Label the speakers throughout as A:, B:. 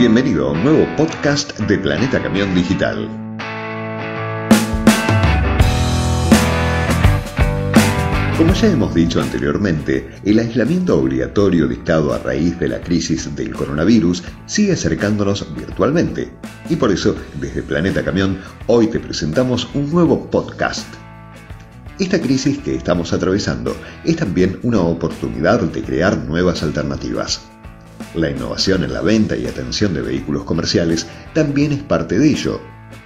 A: Bienvenido a un nuevo podcast de Planeta Camión Digital. Como ya hemos dicho anteriormente, el aislamiento obligatorio dictado a raíz de la crisis del coronavirus sigue acercándonos virtualmente. Y por eso, desde Planeta Camión, hoy te presentamos un nuevo podcast. Esta crisis que estamos atravesando es también una oportunidad de crear nuevas alternativas. La innovación en la venta y atención de vehículos comerciales también es parte de ello.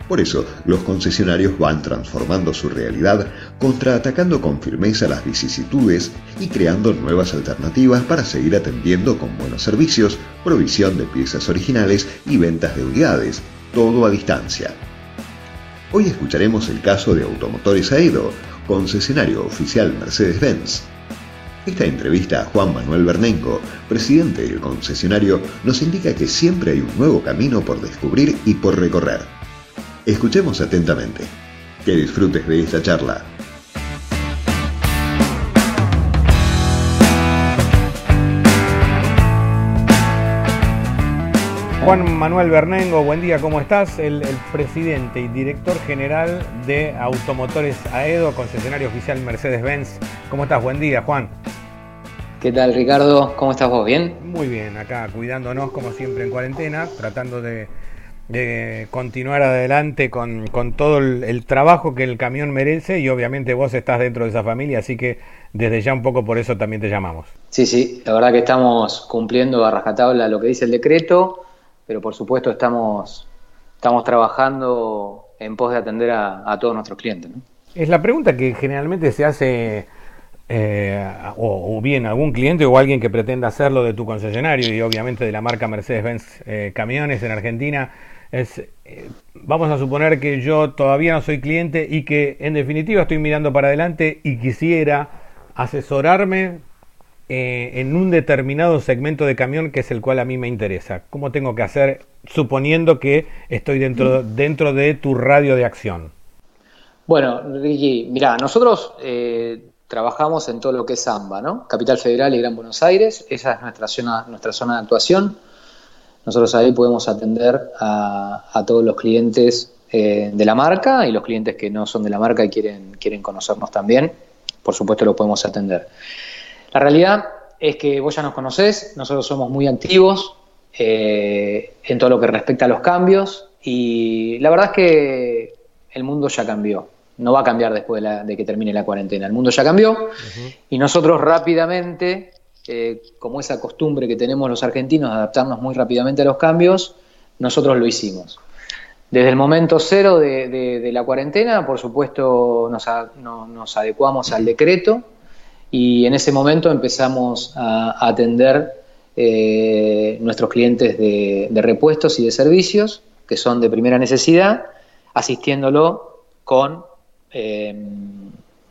A: Por eso, los concesionarios van transformando su realidad, contraatacando con firmeza las vicisitudes y creando nuevas alternativas para seguir atendiendo con buenos servicios, provisión de piezas originales y ventas de unidades, todo a distancia. Hoy escucharemos el caso de Automotores Aedo, concesionario oficial Mercedes-Benz. Esta entrevista a Juan Manuel Bernenco, presidente del concesionario, nos indica que siempre hay un nuevo camino por descubrir y por recorrer. Escuchemos atentamente. Que disfrutes de esta charla.
B: Juan Manuel Bernengo, buen día, ¿cómo estás? El, el, presidente y director general de Automotores AEDO, concesionario oficial Mercedes-Benz. ¿Cómo estás? Buen día, Juan.
C: ¿Qué tal, Ricardo? ¿Cómo estás vos? ¿Bien?
B: Muy bien, acá cuidándonos como siempre en cuarentena, tratando de, de continuar adelante con, con todo el, el, trabajo que el camión merece y obviamente vos estás dentro de esa familia, así que desde ya un poco por eso también te llamamos.
C: Sí, sí, la verdad que estamos cumpliendo a rajatabla lo que dice el decreto pero por supuesto estamos, estamos trabajando en pos de atender a, a todos nuestros clientes. ¿no?
B: Es la pregunta que generalmente se hace, eh, o, o, bien algún cliente o alguien que pretenda hacerlo de tu concesionario y obviamente de la marca Mercedes-Benz eh, Camiones en Argentina, es, eh, vamos a suponer que yo todavía no soy cliente y que en definitiva estoy mirando para adelante y quisiera asesorarme en un determinado segmento de camión que es el cual a mí me interesa. ¿Cómo tengo que hacer suponiendo que estoy dentro, dentro de tu radio de acción?
C: Bueno, Ricky, mira, nosotros eh, trabajamos en todo lo que es AMBA, ¿no? Capital Federal y Gran Buenos Aires, esa es nuestra zona, nuestra zona de actuación. Nosotros ahí podemos atender a, todos los clientes eh, de la marca y los clientes que no son de la marca y quieren, quieren conocernos también, por supuesto lo podemos atender. La realidad es que vos ya nos conocés, nosotros somos muy activos eh, en todo lo que respecta a los cambios y la verdad es que el mundo ya cambió. No va a cambiar después de, la, de que termine la cuarentena. El mundo ya cambió uh -huh. y nosotros rápidamente, eh, como esa costumbre que tenemos los argentinos de adaptarnos muy rápidamente a los cambios, nosotros lo hicimos. Desde el momento cero de, de, de la cuarentena, por supuesto, nos, a, no, nos adecuamos al decreto y en ese momento empezamos a, a atender eh, nuestros clientes de, de, repuestos y de servicios, que son de primera necesidad, asistiéndolo con, eh,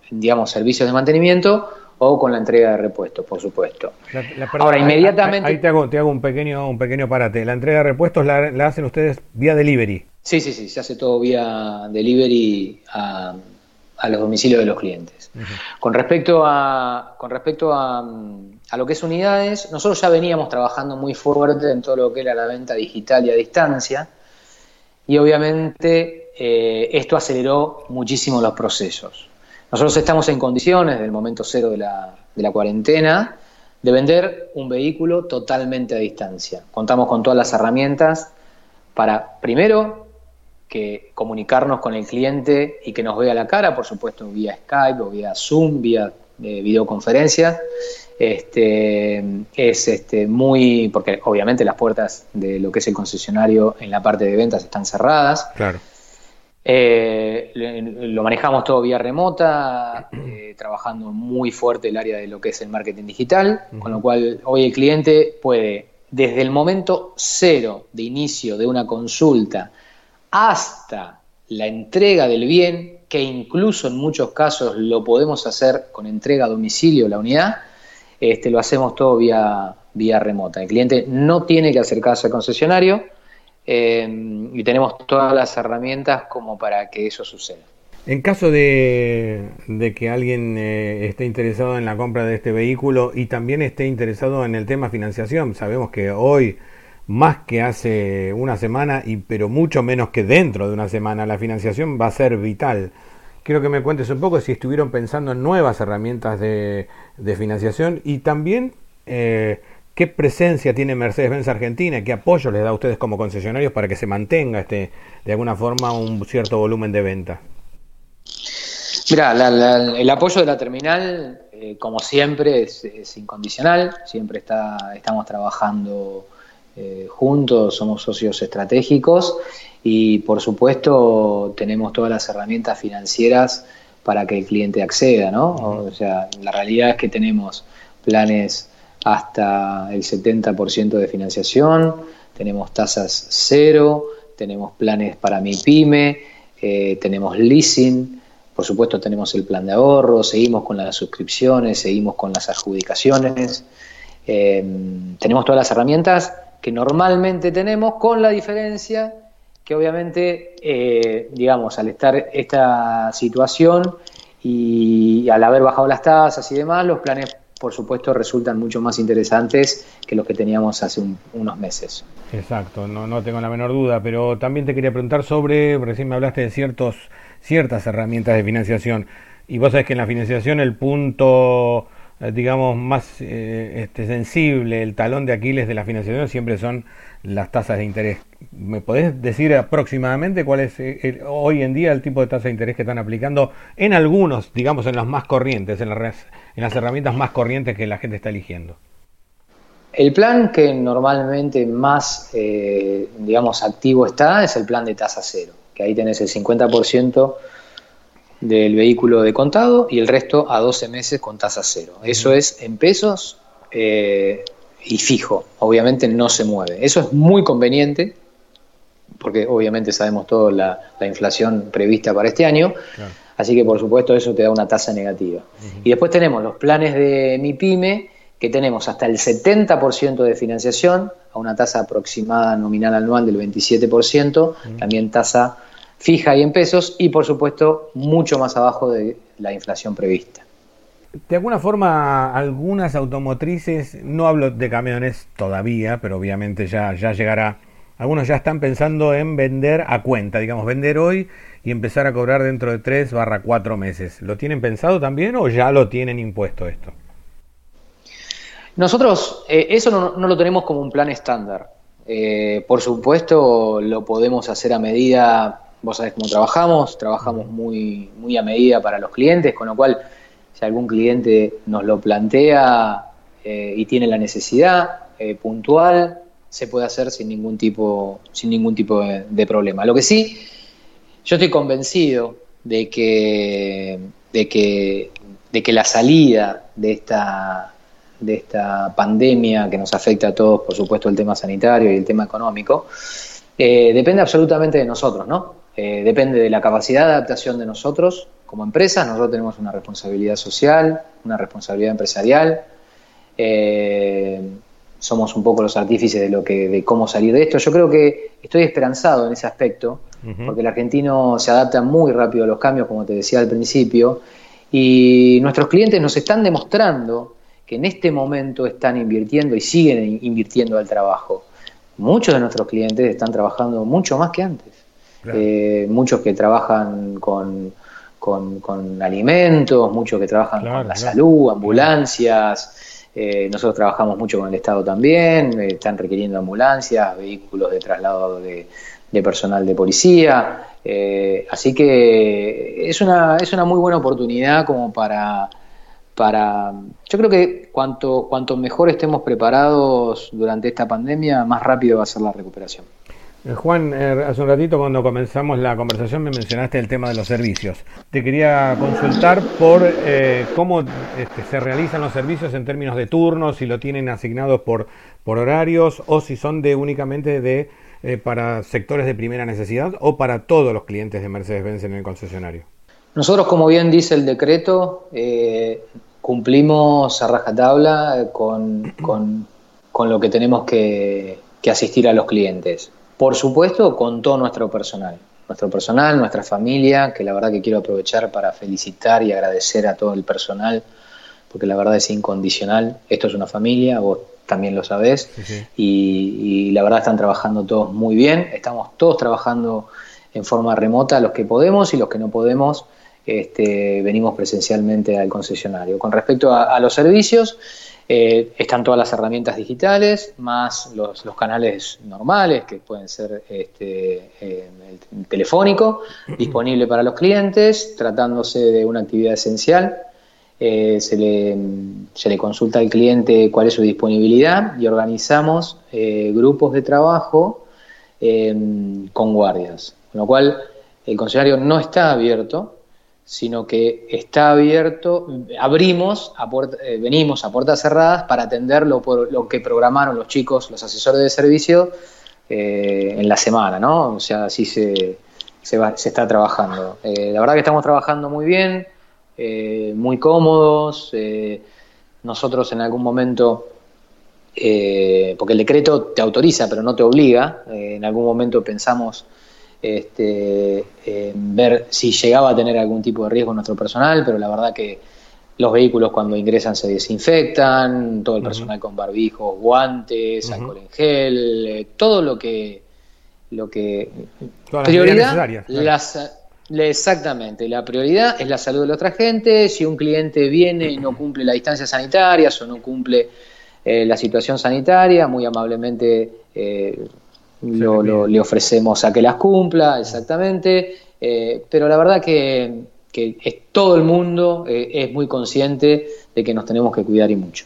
C: digamos, servicios de mantenimiento o con la entrega de repuestos, por supuesto.
B: La, la, perdón, Ahora, inmediatamente... Ahí, ahí te, hago, te hago, un pequeño, un pequeño parate. La entrega de repuestos la, la hacen ustedes vía delivery.
C: Sí, sí, sí, se hace todo vía delivery a, a los domicilios de los clientes. Uh -huh. Con respecto, a, con respecto a, a, lo que es unidades, nosotros ya veníamos trabajando muy fuerte en todo lo que era la venta digital y a distancia, y obviamente eh, esto aceleró muchísimo los procesos. Nosotros estamos en condiciones, desde el momento cero de la, cuarentena, de vender un vehículo totalmente a distancia. Contamos con todas las herramientas para, primero, que comunicarnos con el cliente y que nos vea la cara, por supuesto vía Skype o vía Zoom, vía eh, videoconferencia. Este, es este, muy, porque obviamente las puertas de lo que es el concesionario en la parte de ventas están cerradas.
B: Claro.
C: Eh, lo manejamos todo vía remota, eh, trabajando muy fuerte el área de lo que es el marketing digital, uh -huh. con lo cual hoy el cliente puede, desde el momento cero de inicio de una consulta, hasta la entrega del bien, que incluso en muchos casos lo podemos hacer con entrega a domicilio la unidad, este, lo hacemos todo vía, vía remota. El cliente no tiene que acercarse al concesionario eh, y tenemos todas las herramientas como para que eso suceda.
B: En caso de, de que alguien eh, esté interesado en la compra de este vehículo y también esté interesado en el tema financiación, sabemos que hoy más que hace una semana, y pero mucho menos que dentro de una semana. La financiación va a ser vital. Quiero que me cuentes un poco si estuvieron pensando en nuevas herramientas de, financiación y también eh, qué presencia tiene Mercedes-Benz Argentina, qué apoyo les da a ustedes como concesionarios para que se mantenga este, de alguna forma un cierto volumen de venta.
C: Mira, el apoyo de la terminal, eh, como siempre, es, incondicional. Siempre está, estamos trabajando eh, juntos, somos socios estratégicos y, por supuesto, tenemos todas las herramientas financieras para que el cliente acceda, ¿no? O sea, la realidad es que tenemos planes hasta el 70% de financiación, tenemos tasas cero, tenemos planes para mi pyme, eh, tenemos leasing, por supuesto tenemos el plan de ahorro, seguimos con las suscripciones, seguimos con las adjudicaciones. Eh, tenemos todas las herramientas que normalmente tenemos, con la diferencia que obviamente, eh, digamos, al estar esta situación y al haber bajado las tasas y demás, los planes, por supuesto, resultan mucho más interesantes que los que teníamos hace unos meses.
B: Exacto, no, no tengo la menor duda, pero también te quería preguntar sobre, recién me hablaste de ciertos ciertas herramientas de financiación. Y vos sabés que en la financiación el punto, eh, digamos, más eh, este, sensible, el talón de Aquiles de la financiación siempre son las tasas de interés. ¿Me podés decir aproximadamente cuál es eh, hoy en día el tipo de tasa de interés que están aplicando en algunos, digamos, en los más corrientes, en las, en las herramientas más corrientes que la gente está eligiendo?
C: El plan que normalmente más, digamos, activo está es el plan de tasa cero que ahí tenés el 50% del vehículo de contado y el resto a 12 meses con tasa cero. Eso es en pesos eh, y fijo, obviamente no se mueve. Eso es muy conveniente, porque obviamente sabemos todo la, inflación prevista para este año, así que por supuesto eso te da una tasa negativa. Y después tenemos los planes de mi pyme, que tenemos hasta el 70% de financiación, a una tasa aproximada nominal anual del 27%, también tasa fija y en pesos, y por supuesto mucho más abajo de la inflación prevista.
B: De alguna forma, algunas automotrices, no hablo de camiones todavía, pero obviamente ya, ya llegará, algunos ya están pensando en vender a cuenta, digamos, vender hoy y empezar a cobrar dentro de 3 barra 4 meses. ¿Lo tienen pensado también o ya lo tienen impuesto esto?
C: Nosotros eh, eso no, lo tenemos como un plan estándar. Eh, por supuesto, lo podemos hacer a medida, vos sabés cómo trabajamos, trabajamos muy, muy a medida para los clientes, con lo cual, si algún cliente nos lo plantea eh, y tiene la necesidad puntual, se puede hacer sin ningún tipo, sin ningún tipo de, problema. Lo que sí, yo estoy convencido de que, de que, de que la salida de esta de esta pandemia que nos afecta a todos, por supuesto el tema sanitario y el tema económico, eh, depende absolutamente de nosotros, ¿no? Eh, depende de la capacidad de adaptación de nosotros como empresas, nosotros tenemos una responsabilidad social, una responsabilidad empresarial, eh, somos un poco los artífices de lo que, de cómo salir de esto. Yo creo que estoy esperanzado en ese aspecto, porque el argentino se adapta muy rápido a los cambios, como te decía al principio, y nuestros clientes nos están demostrando que en este momento están invirtiendo y siguen invirtiendo al trabajo. Muchos de nuestros clientes están trabajando mucho más que antes. Eh, muchos que trabajan con, con, alimentos, muchos que trabajan con la salud, ambulancias. Eh, nosotros trabajamos mucho con el Estado también, eh, están requiriendo ambulancias, vehículos de traslado de, personal de policía. así que es una, es una muy buena oportunidad como para para yo creo que cuanto cuanto mejor estemos preparados durante esta pandemia más rápido va a ser la recuperación
B: eh, Juan, eh, hace un ratito cuando comenzamos la conversación me mencionaste el tema de los servicios. Te quería consultar por eh, cómo este, se realizan los servicios en términos de turnos, si lo tienen asignados por, por horarios o si son de únicamente de para sectores de primera necesidad o para todos los clientes de Mercedes-Benz en el concesionario.
C: Nosotros, como bien dice el decreto, eh, cumplimos a rajatabla con, con, lo que tenemos que, asistir a los clientes. Por supuesto, con todo nuestro personal. Nuestro personal, nuestra familia, que la verdad que quiero aprovechar para felicitar y agradecer a todo el personal, porque la verdad es incondicional. Esto es una familia, vos también lo sabés, Y, la verdad están trabajando todos muy bien, estamos todos trabajando en forma remota, los que podemos y los que no podemos, este, venimos presencialmente al concesionario. Con respecto a, los servicios, eh, están todas las herramientas digitales, más los, canales normales, que pueden ser este, el telefónico, disponible para los clientes, tratándose de una actividad esencial. Eh, se, le, se, le, consulta al cliente cuál es su disponibilidad y organizamos eh, grupos de trabajo con guardias. Con lo cual, el concesionario no está abierto, sino que está abierto, abrimos, a eh, venimos a puertas cerradas para atender lo, que programaron los chicos, los asesores de servicio en la semana, ¿no? O sea, así se, se, se está trabajando. la verdad que estamos trabajando muy bien, eh, muy cómodos. Eh, nosotros en algún momento, eh, porque el decreto te autoriza pero no te obliga, en algún momento pensamos este, ver si llegaba a tener algún tipo de riesgo nuestro personal, pero la verdad que los vehículos cuando ingresan se desinfectan, todo el personal con barbijos, guantes, alcohol en gel, todo lo que lo que prioridad las, Exactamente, la prioridad es la salud de la otra gente. Si un cliente viene y no cumple las distancias sanitarias o no cumple eh, la situación sanitaria, muy amablemente eh, le ofrecemos a que las cumpla, exactamente. Eh, pero la verdad que, es, todo el mundo es muy consciente de que nos tenemos que cuidar y mucho.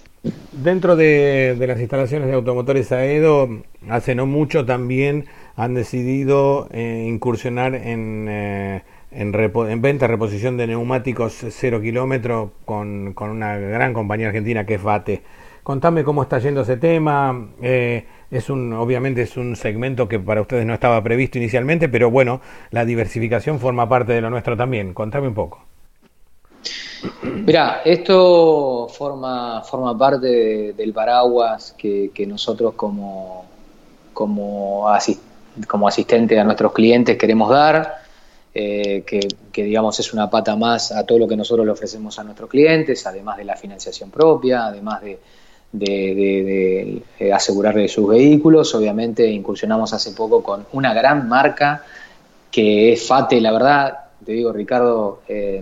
B: Dentro de, de las instalaciones de automotores AEDO, hace no mucho también han decidido eh, incursionar en, eh, en, en, venta, reposición de neumáticos cero kilómetro con, con, una gran compañía argentina que es Bate. Contame cómo está yendo ese tema. Eh, es un, obviamente es un segmento que para ustedes no estaba previsto inicialmente, pero bueno, la diversificación forma parte de lo nuestro también. Contame un poco.
C: Mira, esto forma, forma parte del paraguas que, que nosotros como, como asistente a nuestros clientes queremos dar, eh, que, digamos es una pata más a todo lo que nosotros le ofrecemos a nuestros clientes, además de la financiación propia, además de, de, eh, asegurarle sus vehículos. Obviamente incursionamos hace poco con una gran marca que es FATE, la verdad, te digo Ricardo, eh,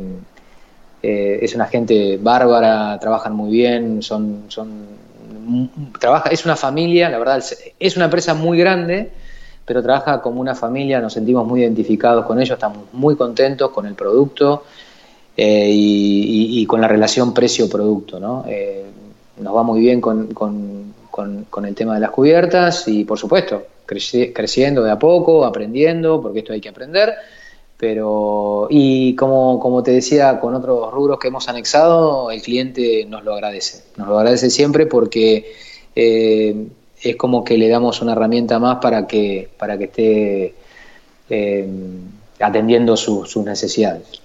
C: es una gente bárbara, trabajan muy bien, son, son trabaja, es una familia, la verdad, es una empresa muy grande pero trabaja como una familia, nos sentimos muy identificados con ellos, estamos muy contentos con el producto eh, y, con la relación precio-producto. ¿no? Nos va muy bien con, con, el tema de las cubiertas y, por supuesto, creciendo de a poco, aprendiendo, porque esto hay que aprender. Pero, y como, como te decía, con otros rubros que hemos anexado, el cliente nos lo agradece. Nos lo agradece siempre porque eh, es como que le damos una herramienta más para que, para que esté eh, atendiendo sus necesidades.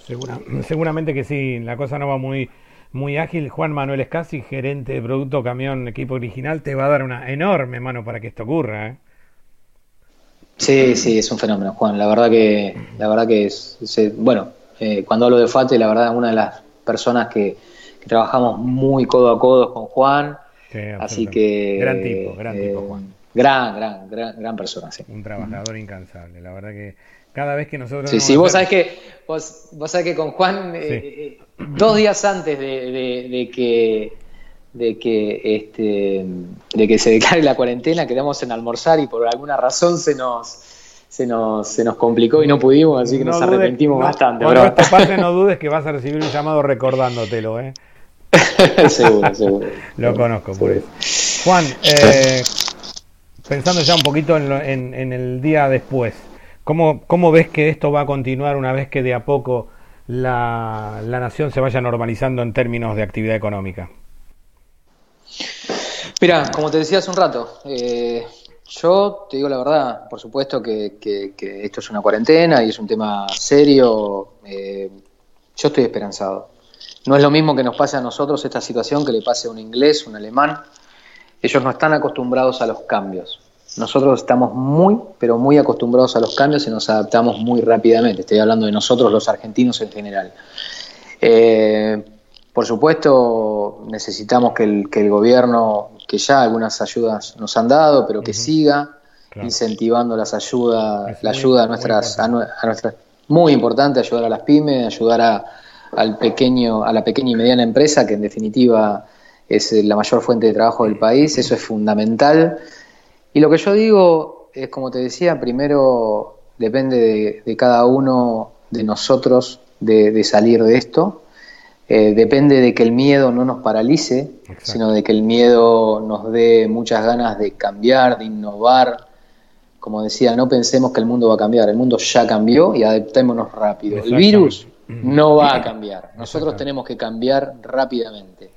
B: seguramente que sí, la cosa no va muy, muy ágil. Juan Manuel Escasi, gerente de producto camión equipo original, te va a dar una enorme mano para que esto ocurra. ¿eh?
C: Sí, sí, es un fenómeno, Juan. La verdad que, la verdad que es, bueno, eh, cuando hablo de FATE, la verdad una de las personas que, que trabajamos muy codo a codo con Juan. Así que.
B: Gran tipo, gran tipo, eh, Juan.
C: Gran, gran, gran, gran persona, sí.
B: Un trabajador incansable. La verdad que cada vez que nosotros.
C: Sí, sí, vos sabés que, vos, vos sabés que con Juan, eh, eh, dos días antes de, que de que este de que se declare la cuarentena quedamos en almorzar y por alguna razón se nos se nos, se nos complicó y no pudimos, así que nos arrepentimos bastante.
B: Por esta parte no dudes que vas a recibir un llamado recordándotelo, ¿eh?
C: seguro, seguro.
B: Lo conozco por eso. Juan, eh, pensando ya un poquito en, el día después, ¿cómo, ¿cómo, ves que esto va a continuar una vez que de a poco la, nación se vaya normalizando en términos de actividad económica?
C: Mira, como te decía hace un rato, eh, yo te digo la verdad, por supuesto que, esto es una cuarentena y es un tema serio. Eh, yo estoy esperanzado. No es lo mismo que nos pase a nosotros esta situación que le pase a un inglés, un alemán. Ellos no están acostumbrados a los cambios. Nosotros estamos muy, pero muy acostumbrados a los cambios y nos adaptamos muy rápidamente. Estoy hablando de nosotros los argentinos en general. Eh, por supuesto, necesitamos que el, que el gobierno, que ya algunas ayudas nos han dado, pero que siga incentivando las ayudas, la ayuda a nuestras, a, nuestras, muy importante ayudar a las pymes, ayudar a, al pequeño, a la pequeña y mediana empresa, que en definitiva es la mayor fuente de trabajo del país, eso es fundamental. Y lo que yo digo es, como te decía, primero depende de, cada uno de nosotros de salir de esto. Eh, depende de que el miedo no nos paralice, sino de que el miedo nos dé muchas ganas de cambiar, de innovar. Como decía, no pensemos que el mundo va a cambiar, el mundo ya cambió y adaptémonos rápido. El virus no va a cambiar, nosotros tenemos que cambiar rápidamente.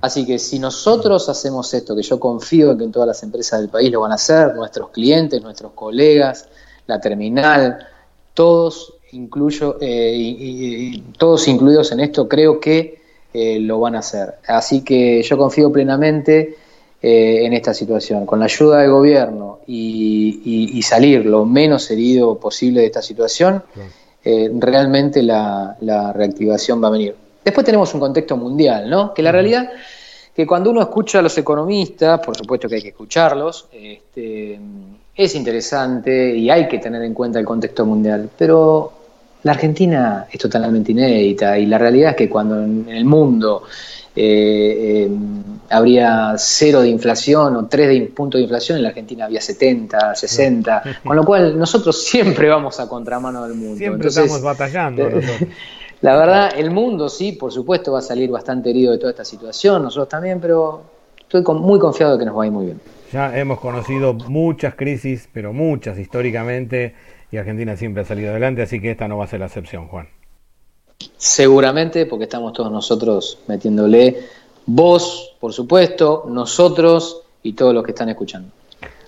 C: Así que si nosotros hacemos esto, que yo confío en que en todas las empresas del país lo van a hacer, nuestros clientes, nuestros colegas, la terminal, todos incluyo, eh, y, todos incluidos en esto, creo que eh, lo van a hacer. Así que yo confío plenamente eh, en esta situación. Con la ayuda del gobierno y, salir lo menos herido posible de esta situación, realmente la, reactivación va a venir. Después tenemos un contexto mundial, ¿no? Que la realidad que cuando uno escucha a los economistas, por supuesto que hay que escucharlos, este, es interesante y hay que tener en cuenta el contexto mundial, pero la Argentina es totalmente inédita y la realidad es que cuando en el mundo eh, eh, habría cero de inflación o tres de puntos de inflación, en la Argentina había 70, 60, con lo cual nosotros siempre vamos a contramano del mundo.
B: Siempre estamos batallando.
C: La verdad, el mundo sí, por supuesto, va a salir bastante herido de toda esta situación, nosotros también, pero estoy muy confiado de que nos va a ir muy bien.
B: Ya hemos conocido muchas crisis, pero muchas históricamente y Argentina siempre ha salido adelante, así que esta no va a ser la excepción, Juan.
C: Seguramente, porque estamos todos nosotros metiéndole vos, por supuesto, nosotros y todos los que están escuchando.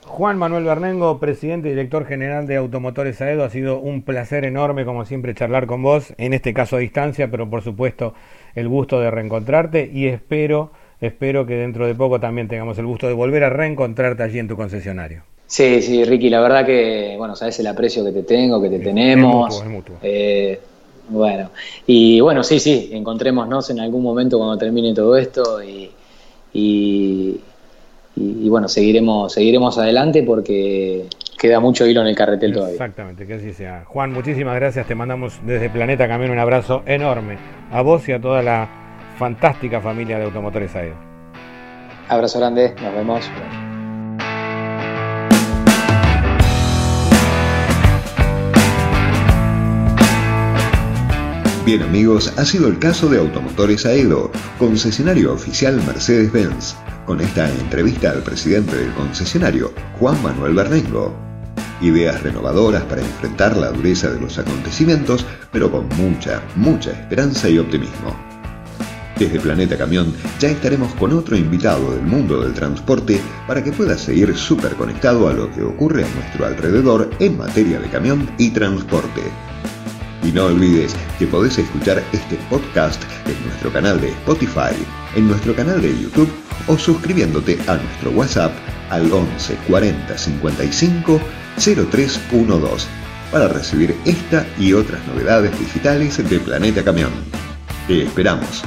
B: Juan Manuel Bernengo, presidente y director general de Automotores Aedo, ha sido un placer enorme, como siempre, charlar con vos, en este caso a distancia, pero por supuesto el gusto de reencontrarte y espero, espero que dentro de poco también tengamos el gusto de volver a reencontrarte allí en tu concesionario.
C: Sí, sí, Ricky, la verdad que, bueno, sabes el aprecio que te tengo, que te tenemos. Es mutuo, Eh, bueno, y bueno, sí, sí, encontrémonos en algún momento cuando termine todo esto y, y, bueno, seguiremos, seguiremos adelante porque queda mucho hilo en el carretel todavía.
B: Exactamente, que así sea. Juan, muchísimas gracias, te mandamos desde Planeta Camión un abrazo enorme a vos y a toda la fantástica familia de Automotores AEDO.
C: Abrazo grande, nos vemos.
A: Bien amigos, ha sido el caso de Automotores Aedo, concesionario oficial Mercedes-Benz, con esta entrevista al presidente del concesionario, Juan Manuel Bernengo. Ideas renovadoras para enfrentar la dureza de los acontecimientos, pero con mucha, mucha esperanza y optimismo. Desde Planeta Camión ya estaremos con otro invitado del mundo del transporte para que pueda seguir súper conectado a lo que ocurre a nuestro alrededor en materia de camión y transporte. Y no olvides que podés escuchar este podcast en nuestro canal de Spotify, en nuestro canal de YouTube o suscribiéndote a nuestro WhatsApp al 11 40 55 0312 para recibir esta y otras novedades digitales de Planeta Camión. Te esperamos.